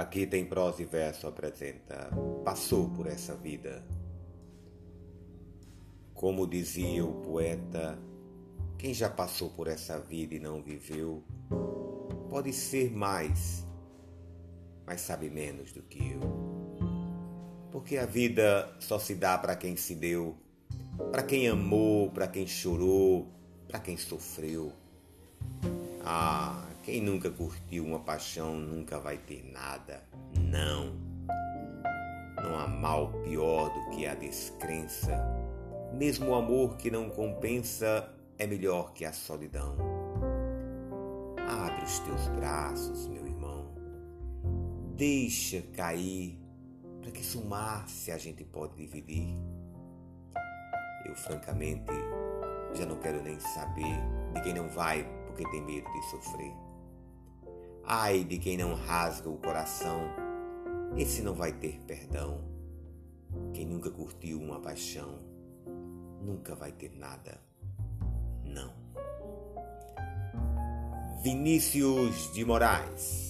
Aqui tem prosa e verso apresenta, passou por essa vida. Como dizia o poeta, quem já passou por essa vida e não viveu, pode ser mais, mas sabe menos do que eu. Porque a vida só se dá para quem se deu, para quem amou, para quem chorou, para quem sofreu. Ah, quem nunca curtiu uma paixão nunca vai ter nada. Não. Não há mal pior do que a descrença. Mesmo o amor que não compensa é melhor que a solidão. Abre os teus braços, meu irmão. Deixa cair para que sumar se a gente pode dividir. Eu francamente já não quero nem saber de quem não vai porque tem medo de sofrer. Ai de quem não rasga o coração, esse não vai ter perdão. Quem nunca curtiu uma paixão, nunca vai ter nada. Não. Vinícius de Moraes